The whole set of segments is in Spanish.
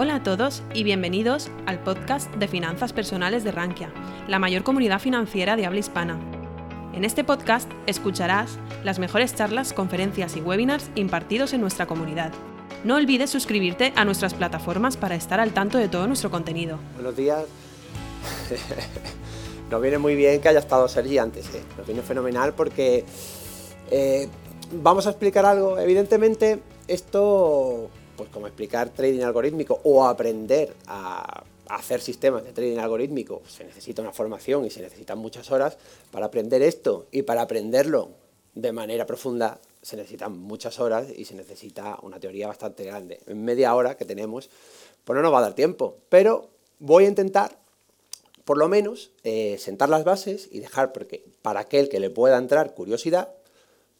Hola a todos y bienvenidos al podcast de Finanzas Personales de Rankia, la mayor comunidad financiera de habla hispana. En este podcast escucharás las mejores charlas, conferencias y webinars impartidos en nuestra comunidad. No olvides suscribirte a nuestras plataformas para estar al tanto de todo nuestro contenido. Buenos días. Nos viene muy bien que haya estado Sergi antes, ¿eh? nos viene fenomenal porque eh, vamos a explicar algo. Evidentemente, esto pues como explicar trading algorítmico o aprender a, hacer sistemas de trading algorítmico, se necesita una formación y se necesitan muchas horas. Para aprender esto y para aprenderlo de manera profunda se necesitan muchas horas y se necesita una teoría bastante grande. En media hora que tenemos, pues no nos va a dar tiempo. Pero voy a intentar, por lo menos, eh, sentar las bases y dejar, porque para aquel que le pueda entrar curiosidad,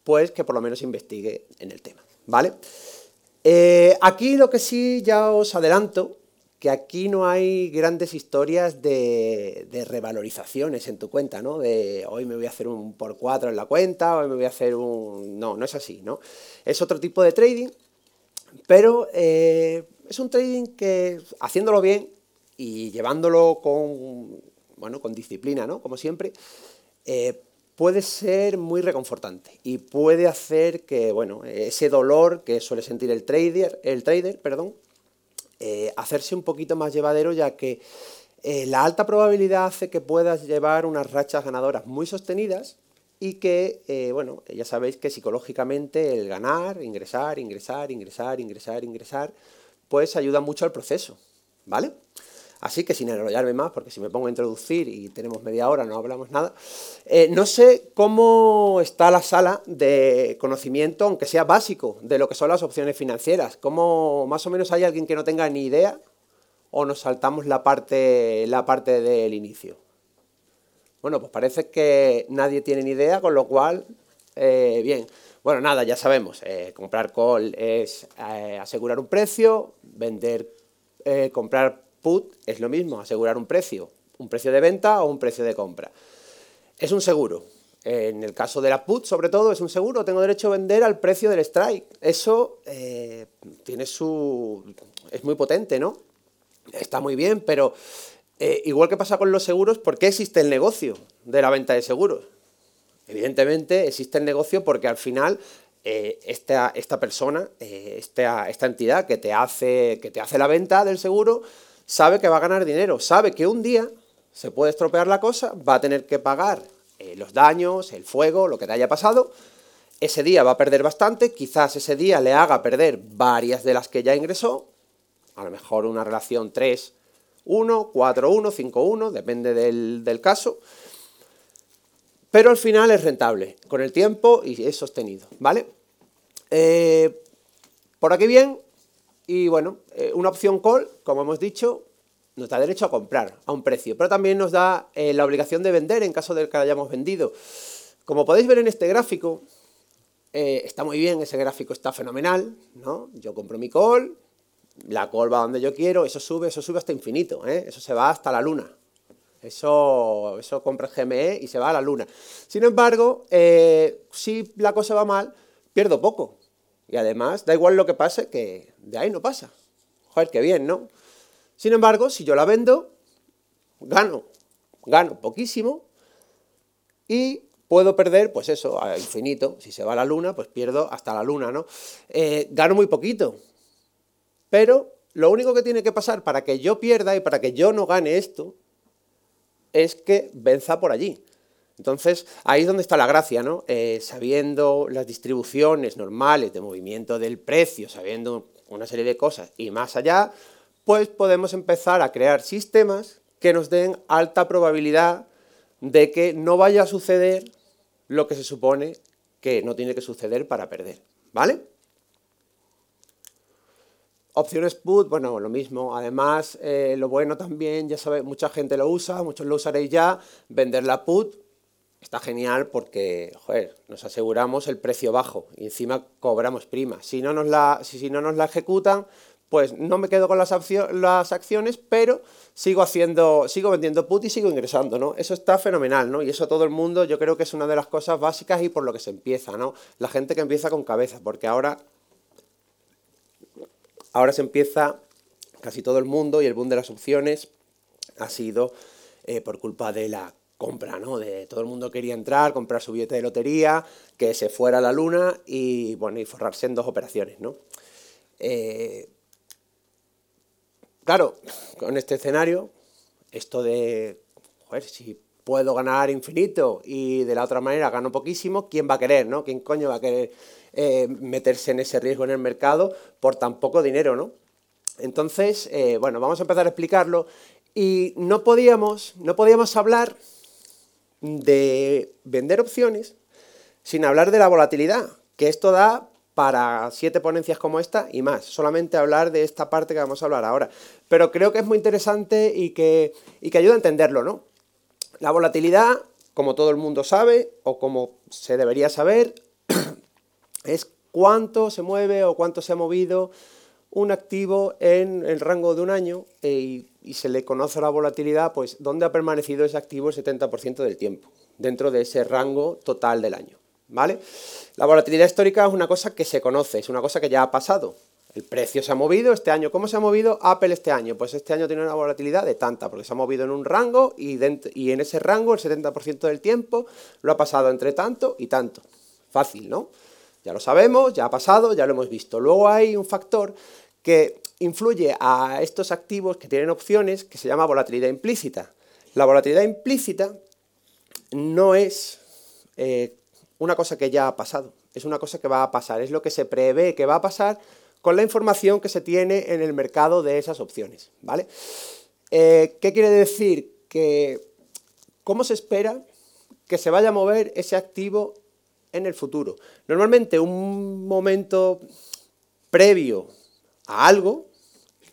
pues que por lo menos investigue en el tema. ¿Vale? Eh, aquí lo que sí ya os adelanto, que aquí no hay grandes historias de, revalorizaciones en tu cuenta, ¿no? De hoy me voy a hacer un por cuatro en la cuenta, hoy me voy a hacer un... No, no es así, ¿no? Es otro tipo de trading, pero eh, es un trading que haciéndolo bien y llevándolo con, bueno, con disciplina, ¿no? Como siempre, eh, puede ser muy reconfortante y puede hacer que, bueno, ese dolor que suele sentir el trader, el trader, perdón, eh, hacerse un poquito más llevadero, ya que eh, la alta probabilidad hace que puedas llevar unas rachas ganadoras muy sostenidas y que, eh, bueno, ya sabéis que psicológicamente el ganar, ingresar, ingresar, ingresar, ingresar, ingresar, pues ayuda mucho al proceso, ¿vale? Así que sin enrollarme más, porque si me pongo a introducir y tenemos media hora no hablamos nada, eh, no sé cómo está la sala de conocimiento, aunque sea básico, de lo que son las opciones financieras. ¿Cómo más o menos hay alguien que no tenga ni idea o nos saltamos la parte, la parte del inicio? Bueno, pues parece que nadie tiene ni idea, con lo cual, eh, bien. Bueno, nada, ya sabemos, eh, comprar call es asegurar un precio, vender, comprar Put es lo mismo, asegurar un precio, un precio de venta o un precio de compra. Es un seguro. En el caso de la put, sobre todo, es un seguro. Tengo derecho a vender al precio del strike. Eso eh, tiene su... es muy potente, ¿no? Está muy bien, pero eh, igual que pasa con los seguros, ¿por qué existe el negocio de la venta de seguros? Evidentemente existe el negocio porque al final eh, esta, esta, persona, esta, esta, entidad que te, hace, que te hace la venta del seguro, sabe que va a ganar dinero, sabe que un día se puede estropear la cosa, va a tener que pagar eh, los daños, el fuego, lo que te haya pasado, ese día va a perder bastante, quizás ese día le haga perder varias de las que ya ingresó, a lo mejor una relación 3, 1, 4, 1, 5, 1, depende del, caso, pero al final es rentable con el tiempo y es sostenido, ¿vale? Eh, por aquí bien, y bueno, eh, una opción call, como hemos dicho, nos da derecho a comprar a un precio, pero también nos da eh, la obligación de vender en caso de que hayamos vendido. Como podéis ver en este gráfico, eh, está muy bien, ese gráfico está fenomenal, ¿no? Yo compro mi call, la call va donde yo quiero, eso sube, eso sube hasta infinito, eso se va hasta la luna. Eso, eso compra GME y se va a la luna. Sin embargo, si la cosa va mal, pierdo poco, y además, da igual lo que pase, que de ahí no pasa. Joder, qué bien, ¿no? Sin embargo, si yo la vendo, gano. Gano poquísimo y puedo perder, pues eso, a infinito. Si se va a la luna, pues pierdo hasta la luna, ¿no? Eh, gano muy poquito. Pero lo único que tiene que pasar para que yo pierda y para que yo no gane esto es que venza por allí. Entonces, ahí es donde está la gracia, ¿no? Eh, sabiendo las distribuciones normales de movimiento del precio, sabiendo una serie de cosas y más allá, pues podemos empezar a crear sistemas que nos den alta probabilidad de que no vaya a suceder lo que se supone que no tiene que suceder para perder, ¿vale? Opciones put, bueno, lo mismo. Además, eh, lo bueno también, ya sabéis, mucha gente lo usa, muchos lo usaréis ya, vender la put está genial porque, joder, nos aseguramos el precio bajo y encima cobramos prima. Si no nos la, si, no nos la ejecutan, pues no me quedo con las, las, acciones, pero sigo haciendo, sigo vendiendo put y sigo ingresando, ¿no? Eso está fenomenal, ¿no? Y eso todo el mundo, yo creo que es una de las cosas básicas y por lo que se empieza, ¿no? La gente que empieza con cabeza, porque ahora, ahora se empieza casi todo el mundo y el boom de las opciones ha sido eh, por culpa de la compra, ¿no? De todo el mundo quería entrar, comprar su billete de lotería, que se fuera a la luna y, bueno, y forrarse en dos operaciones, ¿no? Eh, claro, con este escenario, esto de, joder, si puedo ganar infinito y de la otra manera gano poquísimo, ¿quién va a querer, no? ¿Quién coño va a querer eh, meterse en ese riesgo en el mercado por tan poco dinero, no? Entonces, bueno, vamos a empezar a explicarlo y no podíamos, no podíamos hablar de vender opciones sin hablar de la volatilidad, que esto da para siete ponencias como esta y más, solamente hablar de esta parte que vamos a hablar ahora. Pero creo que es muy interesante y que, y que ayuda a entenderlo, ¿no? La volatilidad, como todo el mundo sabe, o como se debería saber, es cuánto se mueve o cuánto se ha movido un activo en el rango de un año eh, y, se le conoce la volatilidad, pues dónde ha permanecido ese activo el 70% del tiempo, dentro de ese rango total del año. ¿vale? La volatilidad histórica es una cosa que se conoce, es una cosa que ya ha pasado. El precio se ha movido este año. ¿Cómo se ha movido Apple este año? Pues este año tiene una volatilidad de tanta, porque se ha movido en un rango y, y en ese rango el 70% del tiempo lo ha pasado entre tanto y tanto. Fácil, ¿no? Ya lo sabemos, ya ha pasado, ya lo hemos visto. Luego hay un factor que influye a estos activos que tienen opciones que se llama volatilidad implícita. La volatilidad implícita no es eh, una cosa que ya ha pasado, es una cosa que va a pasar, es lo que se prevé que va a pasar con la información que se tiene en el mercado de esas opciones. ¿vale? Eh, ¿Qué quiere decir? Que cómo se espera que se vaya a mover ese activo en el futuro. Normalmente un momento previo a algo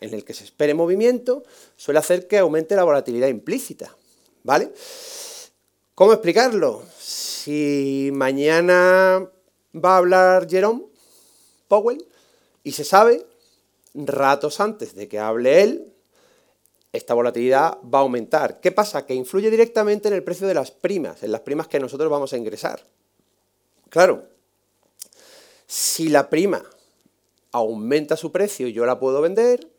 en el que se espere movimiento suele hacer que aumente la volatilidad implícita. ¿Vale? ¿Cómo explicarlo? Si mañana va a hablar Jerome Powell y se sabe, ratos antes de que hable él, esta volatilidad va a aumentar. ¿Qué pasa? Que influye directamente en el precio de las primas, en las primas que nosotros vamos a ingresar. Claro, si la prima aumenta su precio y yo la puedo vender,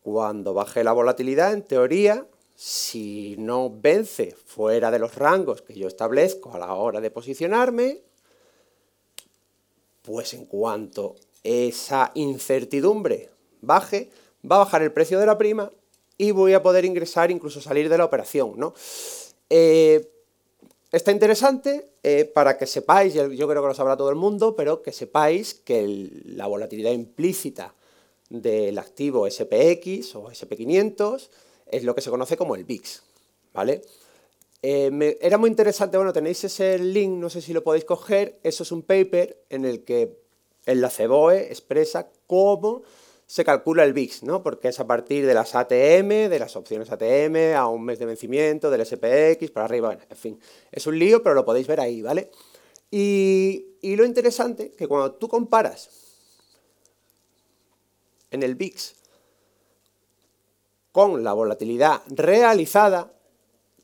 cuando baje la volatilidad, en teoría, si no vence fuera de los rangos que yo establezco a la hora de posicionarme, pues en cuanto esa incertidumbre baje, va a bajar el precio de la prima y voy a poder ingresar, incluso salir de la operación, ¿no? Eh, Está interesante eh, para que sepáis, yo creo que lo sabrá todo el mundo, pero que sepáis que la volatilidad implícita del activo SPX o SP500 es lo que se conoce como el VIX, ¿vale? Eh, era muy interesante, bueno, tenéis ese link, no sé si lo podéis coger, eso es un paper en el que el la CEBOE expresa cómo se calcula el VIX, ¿no? Porque es a partir de las ATM, de las opciones ATM, a un mes de vencimiento, del SPX, para arriba, en fin. Es un lío, pero lo podéis ver ahí, ¿vale? Y, y lo interesante, que cuando tú comparas en el VIX con la volatilidad realizada,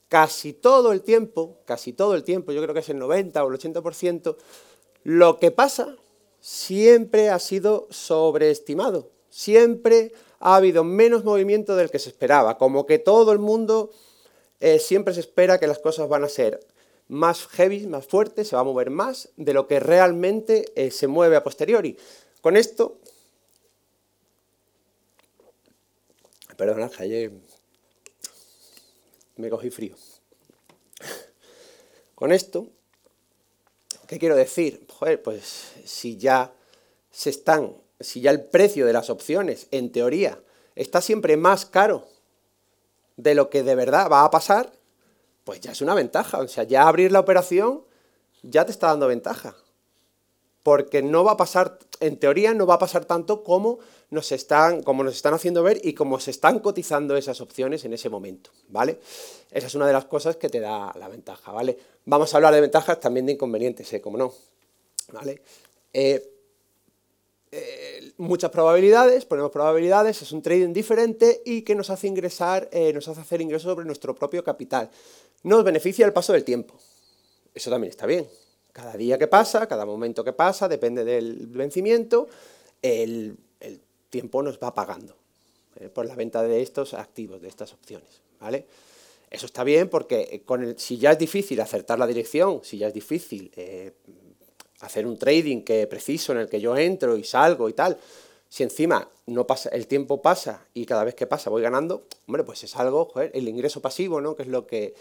casi todo el tiempo, casi todo el tiempo, yo creo que es el 90 o el 80%, lo que pasa siempre ha sido sobreestimado siempre ha habido menos movimiento del que se esperaba, como que todo el mundo eh, siempre se espera que las cosas van a ser más heavy, más fuertes, se va a mover más de lo que realmente eh, se mueve a posteriori. Con esto, perdón, ayer me cogí frío. Con esto, ¿qué quiero decir? Joder, pues si ya se están si ya el precio de las opciones, en teoría, está siempre más caro de lo que de verdad va a pasar, pues ya es una ventaja. O sea, ya abrir la operación ya te está dando ventaja. Porque no va a pasar, en teoría no va a pasar tanto como nos están, como nos están haciendo ver y como se están cotizando esas opciones en ese momento, ¿vale? Esa es una de las cosas que te da la ventaja, ¿vale? Vamos a hablar de ventajas, también de inconvenientes, ¿eh? Como no, ¿vale? Eh, eh, muchas probabilidades, ponemos probabilidades, es un trading diferente y que nos hace ingresar, eh, nos hace hacer ingresos sobre nuestro propio capital. Nos beneficia el paso del tiempo. Eso también está bien. Cada día que pasa, cada momento que pasa, depende del vencimiento, el, tiempo nos va pagando. eh, por la venta de estos activos, de estas opciones. ¿vale? Eso está bien porque con si ya es difícil acertar la dirección, si ya es difícil hacer un trading que preciso en el que yo entro y salgo y tal, si encima no pasa, el tiempo pasa y cada vez que pasa voy ganando, hombre, pues es algo, joder, el ingreso pasivo, ¿no? Que es lo que...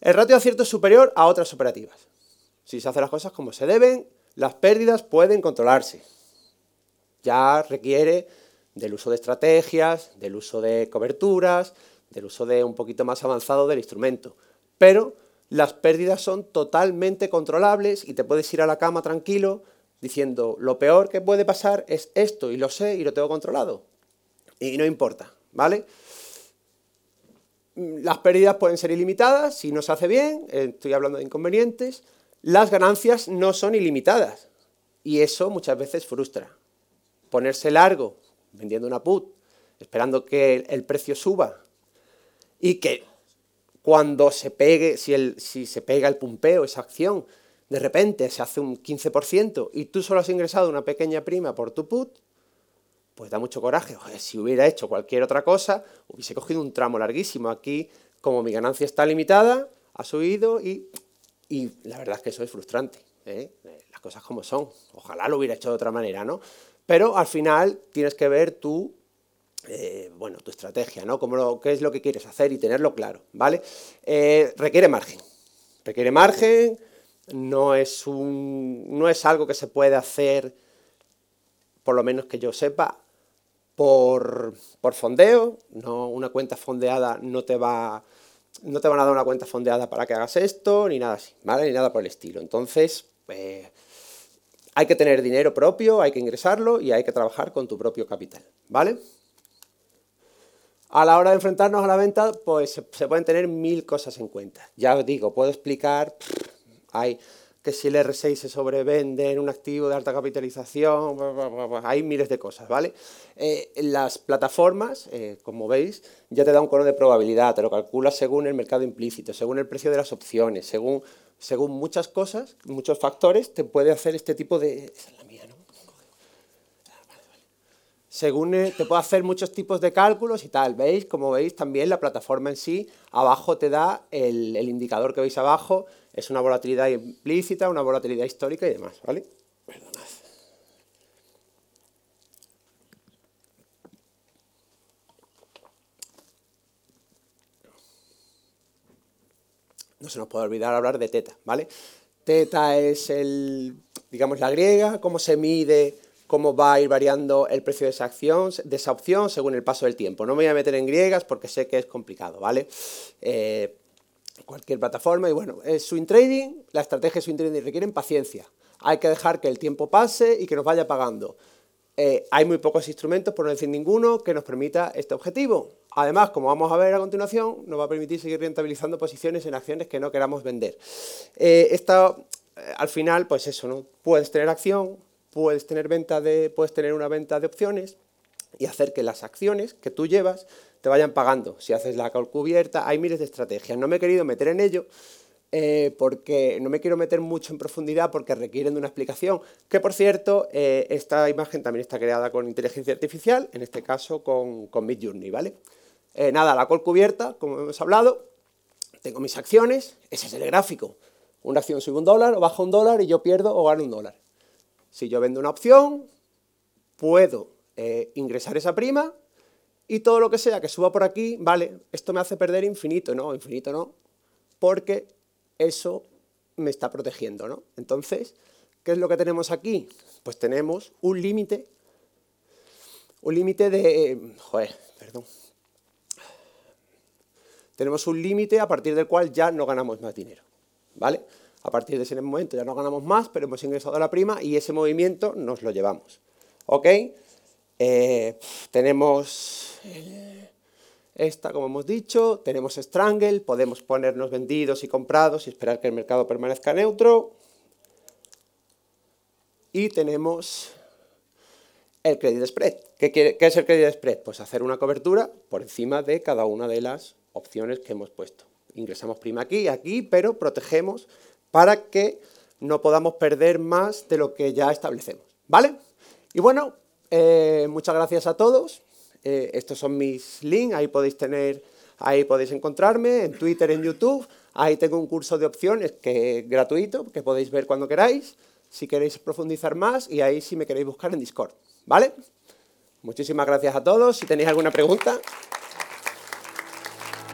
El ratio de acierto es superior a otras operativas. Si se hacen las cosas como se deben, las pérdidas pueden controlarse. Ya requiere del uso de estrategias, del uso de coberturas, del uso de un poquito más avanzado del instrumento. Pero las pérdidas son totalmente controlables y te puedes ir a la cama tranquilo diciendo lo peor que puede pasar es esto y lo sé y lo tengo controlado. Y no importa, ¿vale? Las pérdidas pueden ser ilimitadas si no se hace bien, estoy hablando de inconvenientes. Las ganancias no son ilimitadas y eso muchas veces frustra. Ponerse largo vendiendo una put, esperando que el precio suba y que cuando se pegue, si, se pega el pumpeo, esa acción, de repente se hace un 15% y tú solo has ingresado una pequeña prima por tu put, pues da mucho coraje. si hubiera hecho cualquier otra cosa, hubiese cogido un tramo larguísimo. Aquí, como mi ganancia está limitada, ha subido y, y la verdad es que eso es frustrante. ¿eh? Las cosas como son. Ojalá lo hubiera hecho de otra manera, ¿no? Pero al final tienes que ver tú eh, bueno, tu estrategia, ¿no? ¿Qué es lo que quieres hacer y tenerlo claro, ¿vale? Eh, requiere margen. Requiere margen, no es, algo que se puede hacer, por lo menos que yo sepa, por, por fondeo. No, una cuenta fondeada no te va no te van a dar una cuenta fondeada para que hagas esto, ni nada así, ¿vale? Ni nada por el estilo. Entonces, eh, hay que tener dinero propio, hay que ingresarlo y hay que trabajar con tu propio capital, ¿vale? A la hora de enfrentarnos a la venta, pues se pueden tener mil cosas en cuenta. Ya os digo, puedo explicar, hay que si el R6 se sobrevende en un activo de alta capitalización, hay miles de cosas, ¿vale? Eh, las plataformas, eh, como veis, ya te da un cono de probabilidad, te lo calcula según el mercado implícito, según el precio de las opciones, según, según muchas cosas, muchos factores, te puede hacer este tipo de... Esa es la. Según eh, te puede hacer muchos tipos de cálculos y tal. ¿Veis? Como veis, también la plataforma en sí, abajo te da el, indicador que veis abajo, es una volatilidad implícita, una volatilidad histórica y demás, ¿vale? Perdonad. No se nos puede olvidar hablar de teta, ¿vale? Teta es el, digamos, la griega, cómo se mide cómo va a ir variando el precio de esa, acción, de esa opción según el paso del tiempo. No me voy a meter en griegas porque sé que es complicado, ¿vale? Eh, cualquier plataforma y bueno, es swing trading, la estrategia de swing trading requieren paciencia. Hay que dejar que el tiempo pase y que nos vaya pagando. Eh, hay muy pocos instrumentos, por no decir ninguno, que nos permita este objetivo. Además, como vamos a ver a continuación, nos va a permitir seguir rentabilizando posiciones en acciones que no queramos vender. Eh, esta, al final, pues eso, ¿no? Puedes tener acción, puedes tener, venta de, puedes tener una venta de opciones y hacer que las acciones que tú llevas te vayan pagando. Si haces la call cubierta, hay miles de estrategias. No me he querido meter en ello eh, porque no me quiero meter mucho en profundidad porque requieren de una explicación. Que por cierto, eh, esta imagen también está creada con inteligencia artificial, en este caso con, con Midjourney, ¿vale? Eh, nada, la call cubierta, como hemos hablado, tengo mis acciones, ese es el gráfico. Una acción sube un dólar o baja un dólar y yo pierdo o gano un dólar. Si yo vendo una opción, puedo eh, ingresar esa prima y todo lo que sea que suba por aquí, vale, esto me hace perder infinito, no, infinito no, porque eso me está protegiendo, ¿no? Entonces, ¿qué es lo que tenemos aquí? Pues tenemos un límite, un límite de, joder, perdón, tenemos un límite a partir del cual ya no ganamos más dinero, ¿vale? A partir de ese momento ya no ganamos más, pero hemos ingresado a la prima y ese movimiento nos lo llevamos. ¿Ok? Eh, tenemos esta, como hemos dicho, tenemos Strangle, podemos ponernos vendidos y comprados y esperar que el mercado permanezca neutro. Y tenemos el credit spread. ¿Qué, ¿Qué, es el credit spread? Pues hacer una cobertura por encima de cada una de las opciones que hemos puesto. Ingresamos prima aquí y aquí, pero protegemos para que no podamos perder más de lo que ya establecemos. ¿Vale? Y bueno, eh, muchas gracias a todos. Eh, estos son mis links, ahí podéis tener, ahí podéis encontrarme, en Twitter, en YouTube. Ahí tengo un curso de opciones que es gratuito, que podéis ver cuando queráis, si queréis profundizar más, y ahí si me queréis buscar en Discord, ¿vale? Muchísimas gracias a todos. Si tenéis alguna pregunta.